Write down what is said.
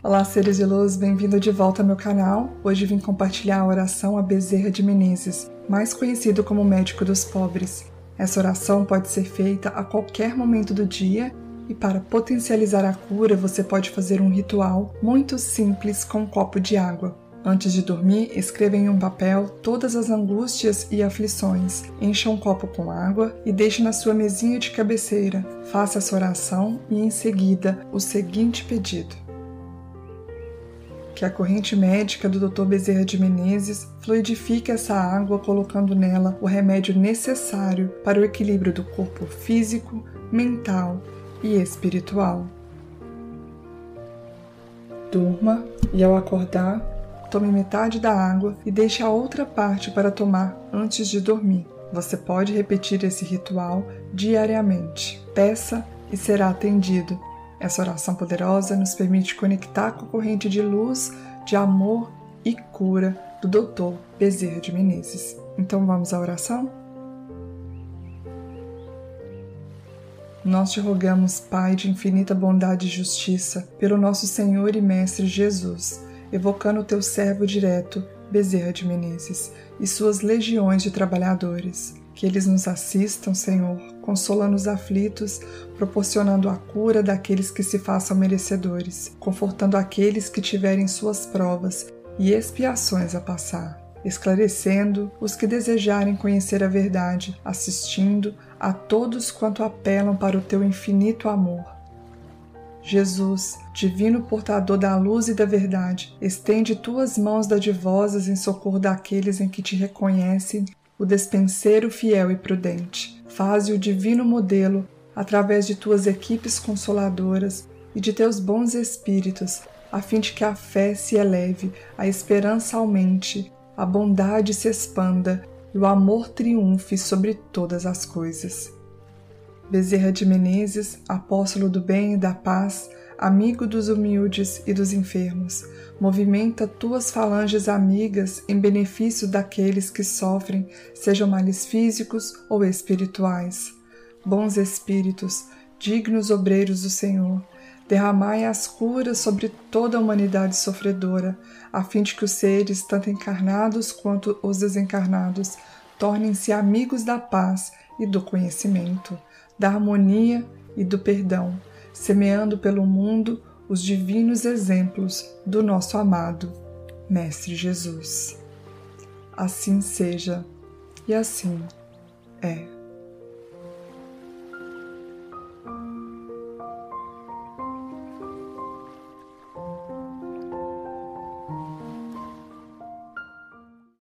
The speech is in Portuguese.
Olá, seres de luz, bem-vindo de volta ao meu canal. Hoje vim compartilhar a oração a Bezerra de Menezes, mais conhecido como médico dos pobres. Essa oração pode ser feita a qualquer momento do dia e para potencializar a cura, você pode fazer um ritual muito simples com um copo de água. Antes de dormir, escreva em um papel todas as angústias e aflições. Encha um copo com água e deixe na sua mesinha de cabeceira. Faça essa oração e, em seguida, o seguinte pedido: que a corrente médica do Dr. Bezerra de Menezes fluidifique essa água colocando nela o remédio necessário para o equilíbrio do corpo físico, mental e espiritual. Durma e ao acordar, Tome metade da água e deixe a outra parte para tomar antes de dormir. Você pode repetir esse ritual diariamente. Peça e será atendido. Essa oração poderosa nos permite conectar com a corrente de luz, de amor e cura do Dr. Bezerra de Menezes. Então vamos à oração? Nós te rogamos, Pai de infinita bondade e justiça, pelo nosso Senhor e Mestre Jesus evocando o teu servo direto, Bezerra de Menezes, e suas legiões de trabalhadores. Que eles nos assistam, Senhor, consolando os aflitos, proporcionando a cura daqueles que se façam merecedores, confortando aqueles que tiverem suas provas e expiações a passar, esclarecendo os que desejarem conhecer a verdade, assistindo a todos quanto apelam para o teu infinito amor. Jesus, divino portador da luz e da verdade, estende tuas mãos dadivosas em socorro daqueles em que te reconhecem o despenseiro fiel e prudente. Faze o divino modelo através de tuas equipes consoladoras e de teus bons espíritos, a fim de que a fé se eleve, a esperança aumente, a bondade se expanda e o amor triunfe sobre todas as coisas. Bezerra de Menezes, apóstolo do bem e da paz, amigo dos humildes e dos enfermos, movimenta tuas falanges amigas em benefício daqueles que sofrem, sejam males físicos ou espirituais. Bons espíritos, dignos obreiros do Senhor, derramai as curas sobre toda a humanidade sofredora, a fim de que os seres, tanto encarnados quanto os desencarnados, tornem-se amigos da paz e do conhecimento da harmonia e do perdão, semeando pelo mundo os divinos exemplos do nosso amado Mestre Jesus. Assim seja, e assim